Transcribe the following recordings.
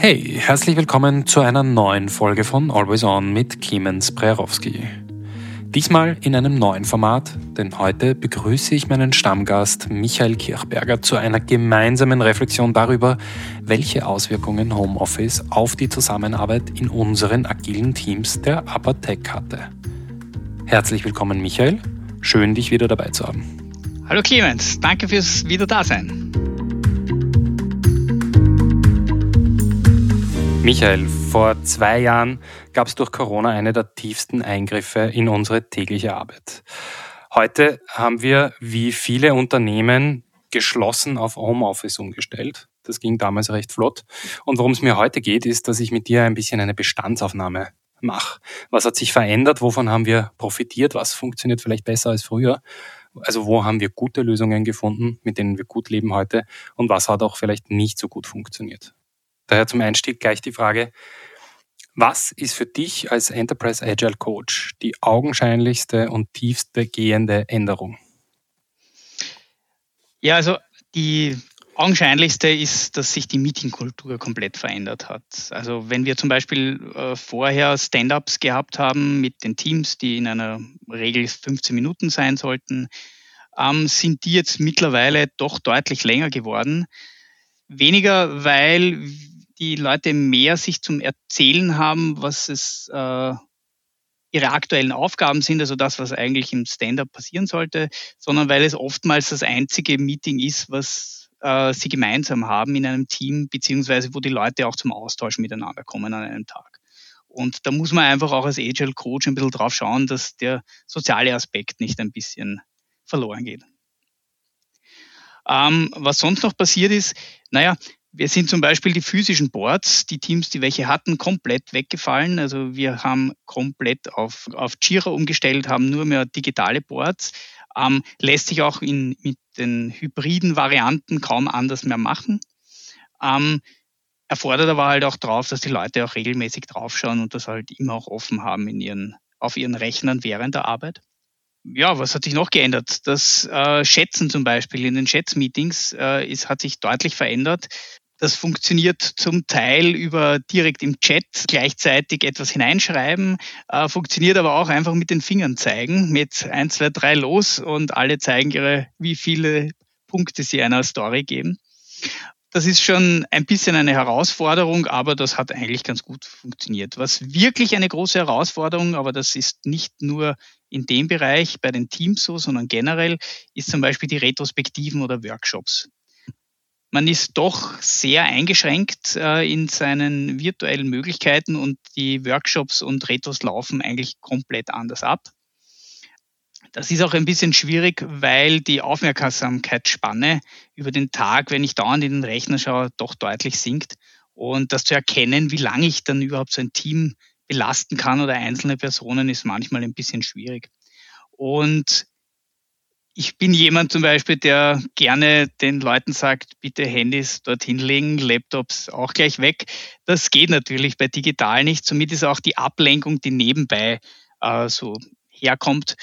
Hey, herzlich willkommen zu einer neuen Folge von Always On mit Clemens Prerowski. Diesmal in einem neuen Format, denn heute begrüße ich meinen Stammgast Michael Kirchberger zu einer gemeinsamen Reflexion darüber, welche Auswirkungen Homeoffice auf die Zusammenarbeit in unseren agilen Teams der Tech hatte. Herzlich willkommen, Michael. Schön, dich wieder dabei zu haben. Hallo Clemens, danke fürs Wiederdasein. Michael, vor zwei Jahren gab es durch Corona eine der tiefsten Eingriffe in unsere tägliche Arbeit. Heute haben wir, wie viele Unternehmen, geschlossen auf Homeoffice umgestellt. Das ging damals recht flott. Und worum es mir heute geht, ist, dass ich mit dir ein bisschen eine Bestandsaufnahme mache. Was hat sich verändert? Wovon haben wir profitiert? Was funktioniert vielleicht besser als früher? Also wo haben wir gute Lösungen gefunden, mit denen wir gut leben heute? Und was hat auch vielleicht nicht so gut funktioniert? Daher zum Einstieg gleich die Frage, was ist für dich als Enterprise Agile Coach die augenscheinlichste und tiefste gehende Änderung? Ja, also die augenscheinlichste ist, dass sich die Meetingkultur komplett verändert hat. Also wenn wir zum Beispiel äh, vorher Stand-ups gehabt haben mit den Teams, die in einer Regel 15 Minuten sein sollten, ähm, sind die jetzt mittlerweile doch deutlich länger geworden. Weniger, weil die Leute mehr sich zum Erzählen haben, was es äh, ihre aktuellen Aufgaben sind, also das, was eigentlich im Stand-up passieren sollte, sondern weil es oftmals das einzige Meeting ist, was äh, sie gemeinsam haben in einem Team, beziehungsweise wo die Leute auch zum Austausch miteinander kommen an einem Tag. Und da muss man einfach auch als Agile Coach ein bisschen drauf schauen, dass der soziale Aspekt nicht ein bisschen verloren geht. Ähm, was sonst noch passiert ist, naja, wir sind zum Beispiel die physischen Boards, die Teams, die welche hatten, komplett weggefallen. Also wir haben komplett auf, auf Jira umgestellt, haben nur mehr digitale Boards. Ähm, lässt sich auch in, mit den hybriden Varianten kaum anders mehr machen. Ähm, erfordert aber halt auch drauf, dass die Leute auch regelmäßig draufschauen und das halt immer auch offen haben in ihren, auf ihren Rechnern während der Arbeit. Ja, was hat sich noch geändert? Das äh, Schätzen zum Beispiel in den Schätzmeetings äh, ist, hat sich deutlich verändert. Das funktioniert zum Teil über direkt im Chat gleichzeitig etwas hineinschreiben, äh, funktioniert aber auch einfach mit den Fingern zeigen, mit 1, 2, 3 los und alle zeigen ihre, wie viele Punkte sie einer Story geben. Das ist schon ein bisschen eine Herausforderung, aber das hat eigentlich ganz gut funktioniert. Was wirklich eine große Herausforderung, aber das ist nicht nur in dem Bereich bei den Teams so, sondern generell, ist zum Beispiel die Retrospektiven oder Workshops man ist doch sehr eingeschränkt äh, in seinen virtuellen Möglichkeiten und die Workshops und Retros laufen eigentlich komplett anders ab. Das ist auch ein bisschen schwierig, weil die Aufmerksamkeitsspanne über den Tag, wenn ich dauernd in den Rechner schaue, doch deutlich sinkt. Und das zu erkennen, wie lange ich dann überhaupt so ein Team belasten kann oder einzelne Personen, ist manchmal ein bisschen schwierig. Und ich bin jemand zum Beispiel, der gerne den Leuten sagt, bitte Handys dorthin legen, Laptops auch gleich weg. Das geht natürlich bei digital nicht. Somit ist auch die Ablenkung, die nebenbei äh, so herkommt,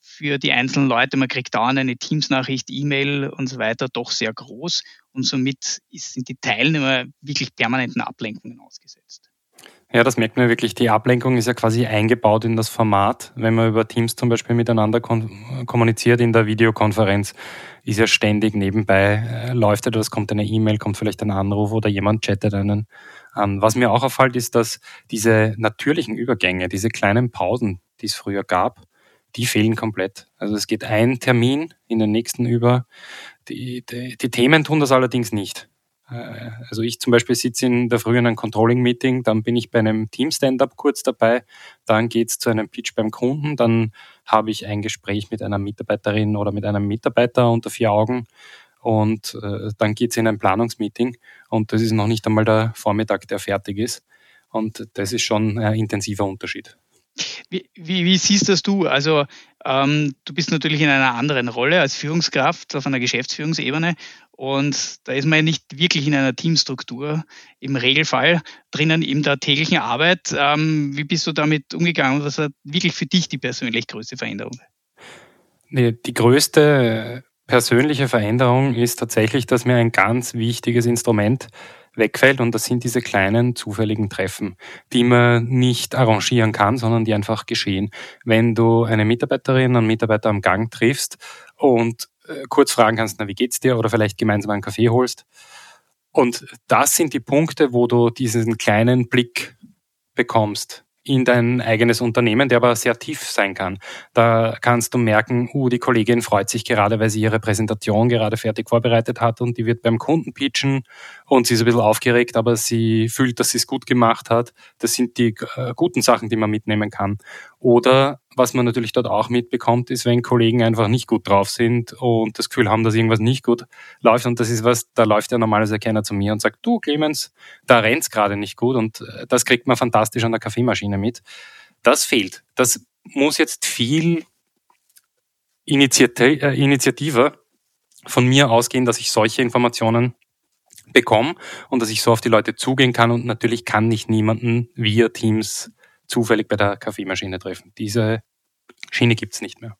für die einzelnen Leute, man kriegt dauernd eine Teams-Nachricht, E-Mail und so weiter, doch sehr groß. Und somit sind die Teilnehmer wirklich permanenten Ablenkungen ausgesetzt. Ja, das merkt man wirklich. Die Ablenkung ist ja quasi eingebaut in das Format. Wenn man über Teams zum Beispiel miteinander kommuniziert in der Videokonferenz, ist ja ständig nebenbei, äh, läuft etwas, kommt eine E-Mail, kommt vielleicht ein Anruf oder jemand chattet einen an. Was mir auch auffällt, ist, dass diese natürlichen Übergänge, diese kleinen Pausen, die es früher gab, die fehlen komplett. Also es geht ein Termin in den nächsten über. Die, die, die Themen tun das allerdings nicht. Äh, also ich zum Beispiel sitze in der Früh in einem Controlling-Meeting, dann bin ich bei einem Team-Stand-up kurz dabei, dann geht's zu einem Pitch beim Kunden, dann habe ich ein Gespräch mit einer Mitarbeiterin oder mit einem Mitarbeiter unter vier Augen und äh, dann geht's in ein Planungsmeeting und das ist noch nicht einmal der Vormittag, der fertig ist. Und das ist schon ein intensiver Unterschied. Wie, wie, wie siehst das du? Also ähm, du bist natürlich in einer anderen Rolle als Führungskraft auf einer Geschäftsführungsebene und da ist man ja nicht wirklich in einer Teamstruktur im Regelfall drinnen in der täglichen Arbeit. Ähm, wie bist du damit umgegangen? Was war wirklich für dich die persönlich größte Veränderung? Die größte persönliche Veränderung ist tatsächlich, dass mir ein ganz wichtiges Instrument wegfällt und das sind diese kleinen zufälligen Treffen, die man nicht arrangieren kann, sondern die einfach geschehen. Wenn du eine Mitarbeiterin, einen Mitarbeiter am Gang triffst und äh, kurz fragen kannst, na, wie geht's dir? Oder vielleicht gemeinsam einen Kaffee holst. Und das sind die Punkte, wo du diesen kleinen Blick bekommst in dein eigenes Unternehmen, der aber sehr tief sein kann. Da kannst du merken, uh, die Kollegin freut sich gerade, weil sie ihre Präsentation gerade fertig vorbereitet hat und die wird beim Kunden pitchen und sie ist ein bisschen aufgeregt, aber sie fühlt, dass sie es gut gemacht hat. Das sind die äh, guten Sachen, die man mitnehmen kann. Oder was man natürlich dort auch mitbekommt, ist, wenn Kollegen einfach nicht gut drauf sind und das Gefühl haben, dass irgendwas nicht gut läuft. Und das ist was, da läuft ja normalerweise keiner zu mir und sagt, du Clemens, da rennt's gerade nicht gut. Und äh, das kriegt man fantastisch an der Kaffeemaschine mit. Das fehlt. Das muss jetzt viel Initiativ äh, initiativer von mir ausgehen, dass ich solche Informationen bekomme und dass ich so auf die Leute zugehen kann. Und natürlich kann ich niemanden via Teams zufällig bei der Kaffeemaschine treffen. Diese Schiene gibt's nicht mehr.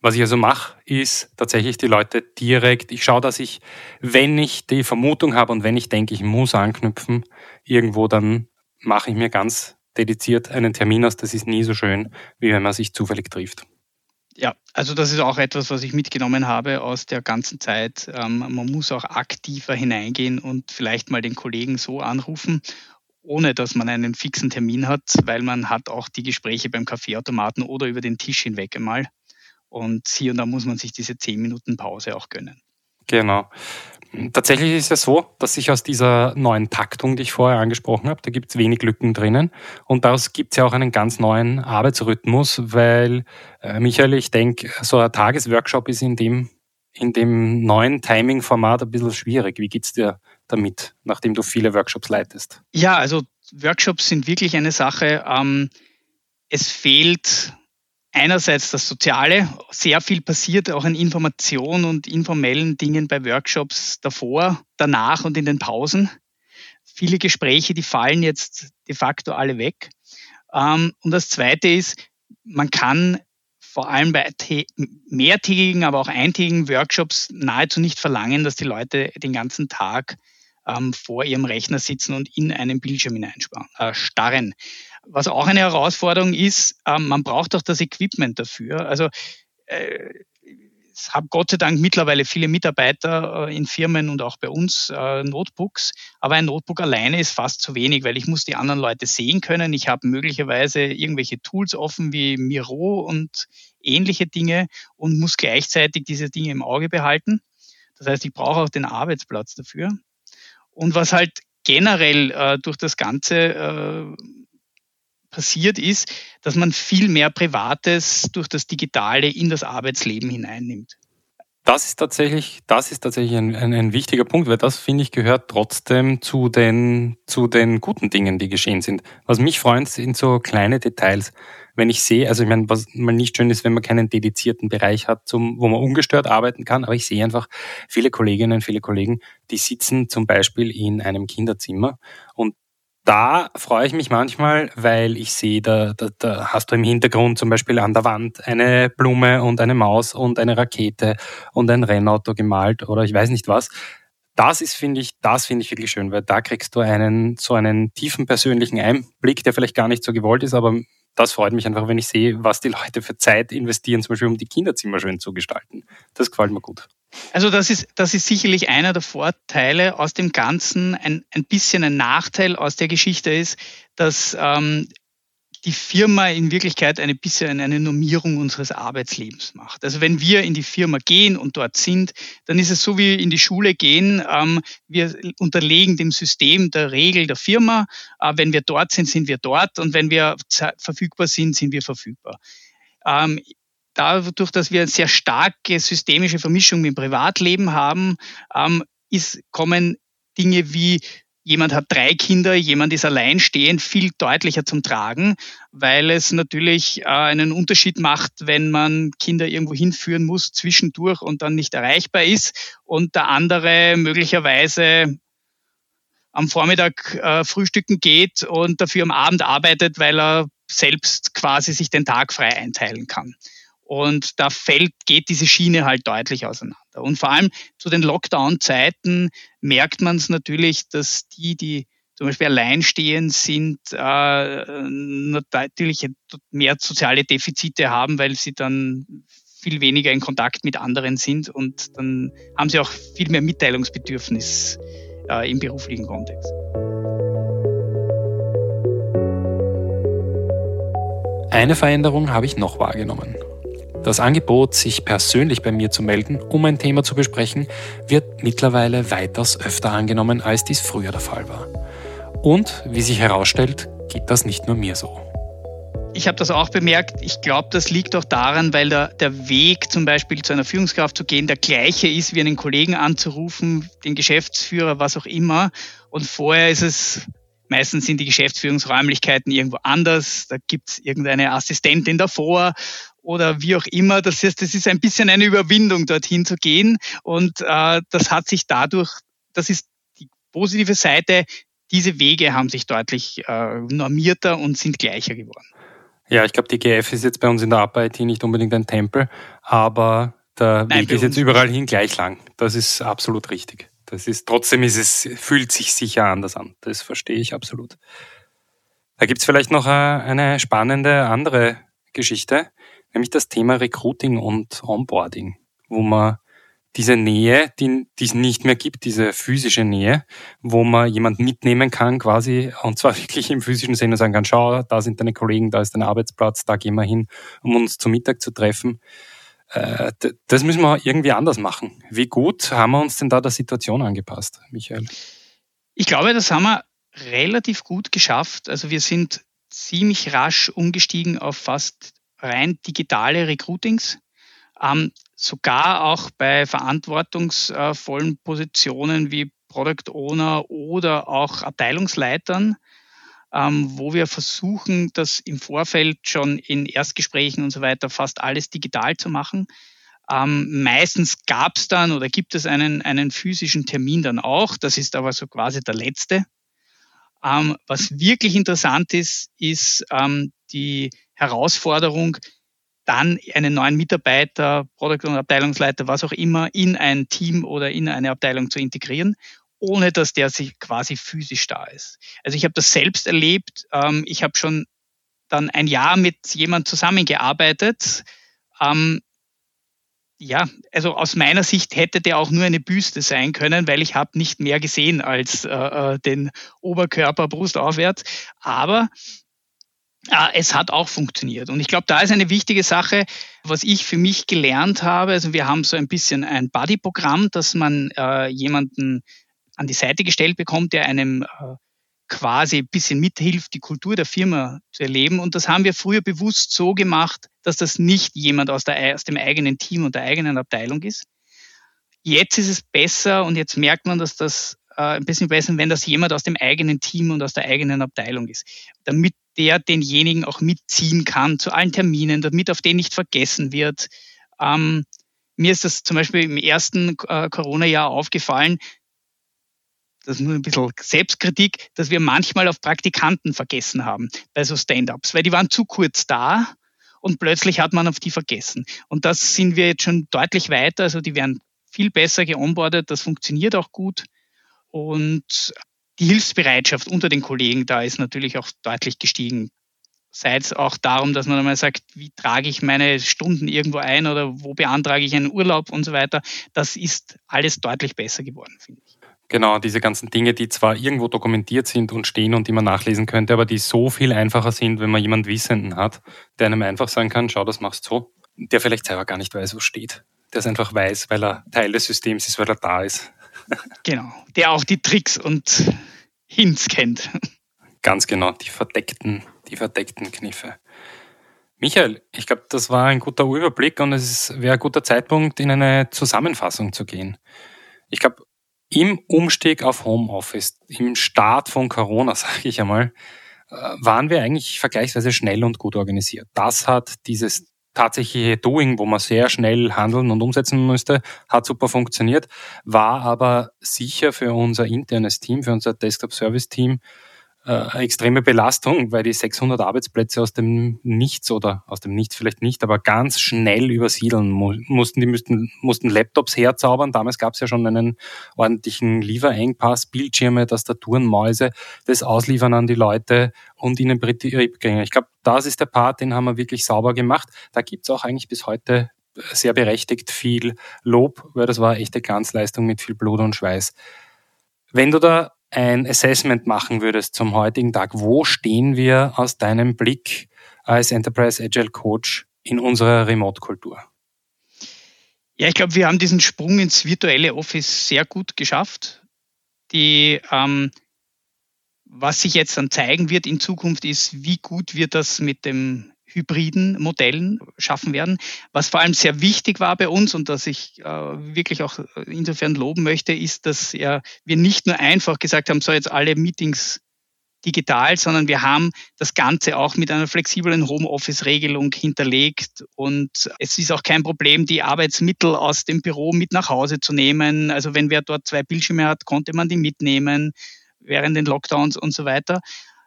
Was ich also mache, ist tatsächlich die Leute direkt, ich schaue, dass ich, wenn ich die Vermutung habe und wenn ich denke, ich muss anknüpfen, irgendwo dann mache ich mir ganz dediziert einen Termin aus. Das ist nie so schön, wie wenn man sich zufällig trifft. Ja, also das ist auch etwas, was ich mitgenommen habe aus der ganzen Zeit. Ähm, man muss auch aktiver hineingehen und vielleicht mal den Kollegen so anrufen ohne dass man einen fixen Termin hat, weil man hat auch die Gespräche beim Kaffeeautomaten oder über den Tisch hinweg einmal. Und hier und da muss man sich diese zehn Minuten Pause auch gönnen. Genau. Tatsächlich ist es so, dass sich aus dieser neuen Taktung, die ich vorher angesprochen habe, da gibt es wenig Lücken drinnen. Und daraus gibt es ja auch einen ganz neuen Arbeitsrhythmus, weil, äh, Michael, ich denke, so ein Tagesworkshop ist in dem, in dem neuen Timing-Format ein bisschen schwierig. Wie geht's dir damit, nachdem du viele Workshops leitest? Ja, also Workshops sind wirklich eine Sache. Ähm, es fehlt einerseits das Soziale. Sehr viel passiert auch in Information und informellen Dingen bei Workshops davor, danach und in den Pausen. Viele Gespräche, die fallen jetzt de facto alle weg. Ähm, und das Zweite ist, man kann vor allem bei mehrtägigen, aber auch eintägigen Workshops nahezu nicht verlangen, dass die Leute den ganzen Tag ähm, vor ihrem Rechner sitzen und in einen Bildschirm hineinstarren. Äh, Was auch eine Herausforderung ist, ähm, man braucht auch das Equipment dafür. Also äh, es haben Gott sei Dank mittlerweile viele Mitarbeiter äh, in Firmen und auch bei uns äh, Notebooks, aber ein Notebook alleine ist fast zu wenig, weil ich muss die anderen Leute sehen können. Ich habe möglicherweise irgendwelche Tools offen wie Miro und ähnliche Dinge und muss gleichzeitig diese Dinge im Auge behalten. Das heißt, ich brauche auch den Arbeitsplatz dafür. Und was halt generell äh, durch das Ganze äh, passiert ist, dass man viel mehr Privates durch das Digitale in das Arbeitsleben hineinnimmt. Das ist tatsächlich, das ist tatsächlich ein, ein, ein wichtiger Punkt, weil das finde ich gehört trotzdem zu den, zu den guten Dingen, die geschehen sind. Was mich freut, sind so kleine Details wenn ich sehe, also ich meine, was mal nicht schön ist, wenn man keinen dedizierten Bereich hat, zum, wo man ungestört arbeiten kann, aber ich sehe einfach viele Kolleginnen, viele Kollegen, die sitzen zum Beispiel in einem Kinderzimmer und da freue ich mich manchmal, weil ich sehe, da, da, da hast du im Hintergrund zum Beispiel an der Wand eine Blume und eine Maus und eine Rakete und ein Rennauto gemalt oder ich weiß nicht was. Das ist, finde ich, das finde ich wirklich schön, weil da kriegst du einen, so einen tiefen persönlichen Einblick, der vielleicht gar nicht so gewollt ist, aber das freut mich einfach, wenn ich sehe, was die Leute für Zeit investieren, zum Beispiel um die Kinderzimmer schön zu gestalten. Das gefällt mir gut. Also das ist, das ist sicherlich einer der Vorteile aus dem Ganzen. Ein, ein bisschen ein Nachteil aus der Geschichte ist, dass ähm, die Firma in Wirklichkeit eine bisschen eine Normierung unseres Arbeitslebens macht. Also wenn wir in die Firma gehen und dort sind, dann ist es so wie in die Schule gehen. Ähm, wir unterlegen dem System der Regel der Firma. Äh, wenn wir dort sind, sind wir dort und wenn wir verfügbar sind, sind wir verfügbar. Ähm, dadurch, dass wir eine sehr starke systemische Vermischung mit dem Privatleben haben, ähm, ist, kommen Dinge wie jemand hat drei Kinder, jemand ist alleinstehend, viel deutlicher zum Tragen, weil es natürlich äh, einen Unterschied macht, wenn man Kinder irgendwo hinführen muss zwischendurch und dann nicht erreichbar ist und der andere möglicherweise am Vormittag äh, frühstücken geht und dafür am Abend arbeitet, weil er selbst quasi sich den Tag frei einteilen kann. Und da fällt, geht diese Schiene halt deutlich auseinander. Und vor allem zu den Lockdown-Zeiten merkt man es natürlich, dass die, die zum Beispiel alleinstehend sind, äh, natürlich mehr soziale Defizite haben, weil sie dann viel weniger in Kontakt mit anderen sind und dann haben sie auch viel mehr Mitteilungsbedürfnis äh, im beruflichen Kontext. Eine Veränderung habe ich noch wahrgenommen. Das Angebot, sich persönlich bei mir zu melden, um ein Thema zu besprechen, wird mittlerweile weitaus öfter angenommen, als dies früher der Fall war. Und, wie sich herausstellt, geht das nicht nur mir so. Ich habe das auch bemerkt. Ich glaube, das liegt auch daran, weil der, der Weg zum Beispiel zu einer Führungskraft zu gehen der gleiche ist, wie einen Kollegen anzurufen, den Geschäftsführer, was auch immer. Und vorher ist es, meistens sind die Geschäftsführungsräumlichkeiten irgendwo anders. Da gibt es irgendeine Assistentin davor oder wie auch immer. Das heißt, das ist ein bisschen eine Überwindung, dorthin zu gehen. Und äh, das hat sich dadurch, das ist die positive Seite, diese Wege haben sich deutlich äh, normierter und sind gleicher geworden. Ja, ich glaube, die GF ist jetzt bei uns in der Upper-IT nicht unbedingt ein Tempel, aber der Nein, Weg ist jetzt überall hin gleich lang. Das ist absolut richtig. Das ist, trotzdem ist es, fühlt sich sicher anders an. Das verstehe ich absolut. Da gibt es vielleicht noch äh, eine spannende andere Geschichte, nämlich das Thema Recruiting und Onboarding, wo man diese Nähe, die, die es nicht mehr gibt, diese physische Nähe, wo man jemand mitnehmen kann quasi und zwar wirklich im physischen Sinne sagen kann, schau, da sind deine Kollegen, da ist dein Arbeitsplatz, da gehen wir hin, um uns zum Mittag zu treffen. Äh, das müssen wir irgendwie anders machen. Wie gut haben wir uns denn da der Situation angepasst, Michael? Ich glaube, das haben wir relativ gut geschafft. Also wir sind ziemlich rasch umgestiegen auf fast rein digitale Recruitings. Ähm, sogar auch bei verantwortungsvollen Positionen wie Product Owner oder auch Abteilungsleitern, ähm, wo wir versuchen, das im Vorfeld schon in Erstgesprächen und so weiter fast alles digital zu machen. Ähm, meistens gab es dann oder gibt es einen, einen physischen Termin dann auch. Das ist aber so quasi der letzte. Ähm, was wirklich interessant ist, ist ähm, die Herausforderung, dann einen neuen Mitarbeiter, Produkt- und Abteilungsleiter, was auch immer, in ein Team oder in eine Abteilung zu integrieren, ohne dass der sich quasi physisch da ist. Also ich habe das selbst erlebt. Ähm, ich habe schon dann ein Jahr mit jemand zusammengearbeitet. Ähm, ja, also aus meiner Sicht hätte der auch nur eine Büste sein können, weil ich habe nicht mehr gesehen als äh, äh den Oberkörper brustaufwärts. Aber es hat auch funktioniert. Und ich glaube, da ist eine wichtige Sache, was ich für mich gelernt habe. Also wir haben so ein bisschen ein Buddy-Programm, dass man äh, jemanden an die Seite gestellt bekommt, der einem äh, quasi ein bisschen mithilft, die Kultur der Firma zu erleben. Und das haben wir früher bewusst so gemacht, dass das nicht jemand aus, der, aus dem eigenen Team und der eigenen Abteilung ist. Jetzt ist es besser und jetzt merkt man, dass das äh, ein bisschen besser, wenn das jemand aus dem eigenen Team und aus der eigenen Abteilung ist, damit der denjenigen auch mitziehen kann zu allen Terminen, damit auf den nicht vergessen wird. Ähm, mir ist das zum Beispiel im ersten äh, Corona-Jahr aufgefallen, das ist nur ein bisschen Selbstkritik, dass wir manchmal auf Praktikanten vergessen haben bei so Stand-ups, weil die waren zu kurz da und plötzlich hat man auf die vergessen. Und das sind wir jetzt schon deutlich weiter, also die werden viel besser geonboardet, das funktioniert auch gut. Und die Hilfsbereitschaft unter den Kollegen da ist natürlich auch deutlich gestiegen. Sei es auch darum, dass man einmal sagt, wie trage ich meine Stunden irgendwo ein oder wo beantrage ich einen Urlaub und so weiter. Das ist alles deutlich besser geworden, finde ich. Genau, diese ganzen Dinge, die zwar irgendwo dokumentiert sind und stehen und die man nachlesen könnte, aber die so viel einfacher sind, wenn man jemanden Wissenden hat, der einem einfach sagen kann, schau, das machst du so, der vielleicht selber gar nicht weiß, wo steht. Der es einfach weiß, weil er Teil des Systems ist, weil er da ist. Genau, der auch die Tricks und Hints kennt. Ganz genau, die verdeckten, die verdeckten Kniffe. Michael, ich glaube, das war ein guter Überblick und es wäre ein guter Zeitpunkt, in eine Zusammenfassung zu gehen. Ich glaube, im Umstieg auf Homeoffice, im Start von Corona, sage ich einmal, äh, waren wir eigentlich vergleichsweise schnell und gut organisiert. Das hat dieses tatsächliche Doing, wo man sehr schnell handeln und umsetzen müsste, hat super funktioniert, war aber sicher für unser internes Team, für unser Desktop-Service-Team äh, extreme Belastung, weil die 600 Arbeitsplätze aus dem Nichts oder aus dem Nichts vielleicht nicht, aber ganz schnell übersiedeln mu mussten. Die müssten, mussten Laptops herzaubern. Damals gab es ja schon einen ordentlichen Lieferengpass, Bildschirme, Tastaturen, Mäuse, das Ausliefern an die Leute und ihnen Betriebgänge. Ich glaube, das ist der Part, den haben wir wirklich sauber gemacht. Da gibt's auch eigentlich bis heute sehr berechtigt viel Lob, weil das war echte Glanzleistung mit viel Blut und Schweiß. Wenn du da ein Assessment machen würdest zum heutigen Tag, wo stehen wir aus deinem Blick als Enterprise Agile Coach in unserer Remote-Kultur? Ja, ich glaube, wir haben diesen Sprung ins virtuelle Office sehr gut geschafft. Die, ähm, was sich jetzt dann zeigen wird in Zukunft, ist, wie gut wir das mit dem hybriden Modellen schaffen werden. Was vor allem sehr wichtig war bei uns und das ich äh, wirklich auch insofern loben möchte, ist, dass äh, wir nicht nur einfach gesagt haben, so jetzt alle Meetings digital, sondern wir haben das Ganze auch mit einer flexiblen Homeoffice-Regelung hinterlegt. Und es ist auch kein Problem, die Arbeitsmittel aus dem Büro mit nach Hause zu nehmen. Also wenn wer dort zwei Bildschirme hat, konnte man die mitnehmen während den Lockdowns und so weiter.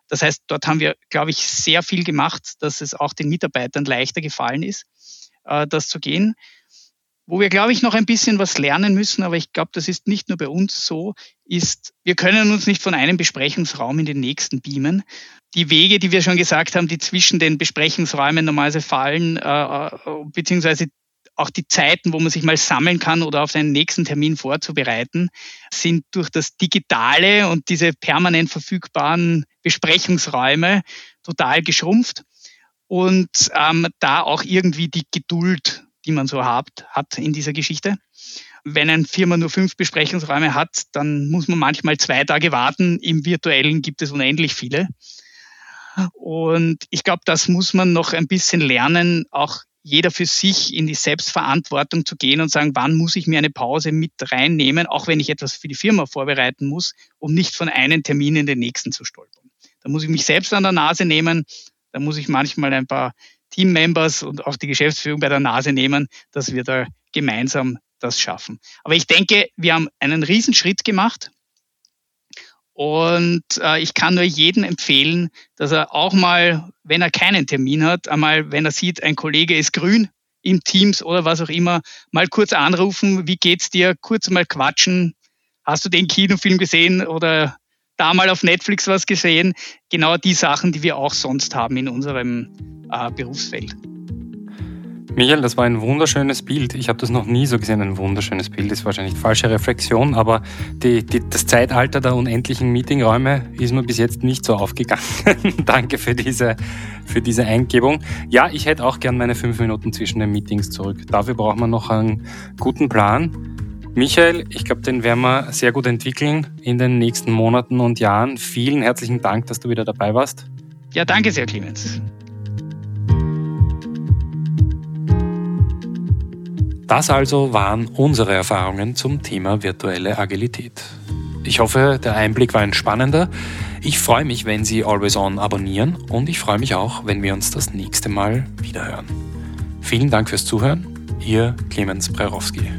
Das heißt, dort haben wir, glaube ich, sehr viel gemacht, dass es auch den Mitarbeitern leichter gefallen ist, äh, das zu gehen. Wo wir, glaube ich, noch ein bisschen was lernen müssen, aber ich glaube, das ist nicht nur bei uns so, ist, wir können uns nicht von einem Besprechungsraum in den nächsten beamen. Die Wege, die wir schon gesagt haben, die zwischen den Besprechungsräumen normalerweise fallen, äh, äh beziehungsweise auch die Zeiten, wo man sich mal sammeln kann oder auf einen nächsten Termin vorzubereiten, sind durch das Digitale und diese permanent verfügbaren Besprechungsräume total geschrumpft. Und ähm, da auch irgendwie die Geduld, die man so hat, hat in dieser Geschichte. Wenn eine Firma nur fünf Besprechungsräume hat, dann muss man manchmal zwei Tage warten. Im virtuellen gibt es unendlich viele. Und ich glaube, das muss man noch ein bisschen lernen, auch jeder für sich in die Selbstverantwortung zu gehen und sagen, wann muss ich mir eine Pause mit reinnehmen, auch wenn ich etwas für die Firma vorbereiten muss, um nicht von einem Termin in den nächsten zu stolpern. Da muss ich mich selbst an der Nase nehmen, da muss ich manchmal ein paar Teammembers und auch die Geschäftsführung bei der Nase nehmen, dass wir da gemeinsam das schaffen. Aber ich denke, wir haben einen Riesenschritt gemacht und äh, ich kann nur jedem empfehlen, dass er auch mal, wenn er keinen Termin hat, einmal, wenn er sieht, ein Kollege ist grün im Teams oder was auch immer, mal kurz anrufen, wie geht's dir, kurz mal quatschen. Hast du den Kinofilm gesehen oder da mal auf Netflix was gesehen? Genau die Sachen, die wir auch sonst haben in unserem äh, Berufsfeld. Michael, das war ein wunderschönes Bild. Ich habe das noch nie so gesehen, ein wunderschönes Bild. Das ist wahrscheinlich falsche Reflexion, aber die, die, das Zeitalter der unendlichen Meetingräume ist mir bis jetzt nicht so aufgegangen. Danke für diese, für diese Eingebung. Ja, ich hätte auch gern meine fünf Minuten zwischen den Meetings zurück. Dafür braucht man noch einen guten Plan. Michael, ich glaube, den werden wir sehr gut entwickeln in den nächsten Monaten und Jahren. Vielen herzlichen Dank, dass du wieder dabei warst. Ja, danke sehr, Clemens. Das also waren unsere Erfahrungen zum Thema virtuelle Agilität. Ich hoffe, der Einblick war ein spannender. Ich freue mich, wenn Sie Always On abonnieren und ich freue mich auch, wenn wir uns das nächste Mal wiederhören. Vielen Dank fürs Zuhören. Ihr Clemens Brerowski.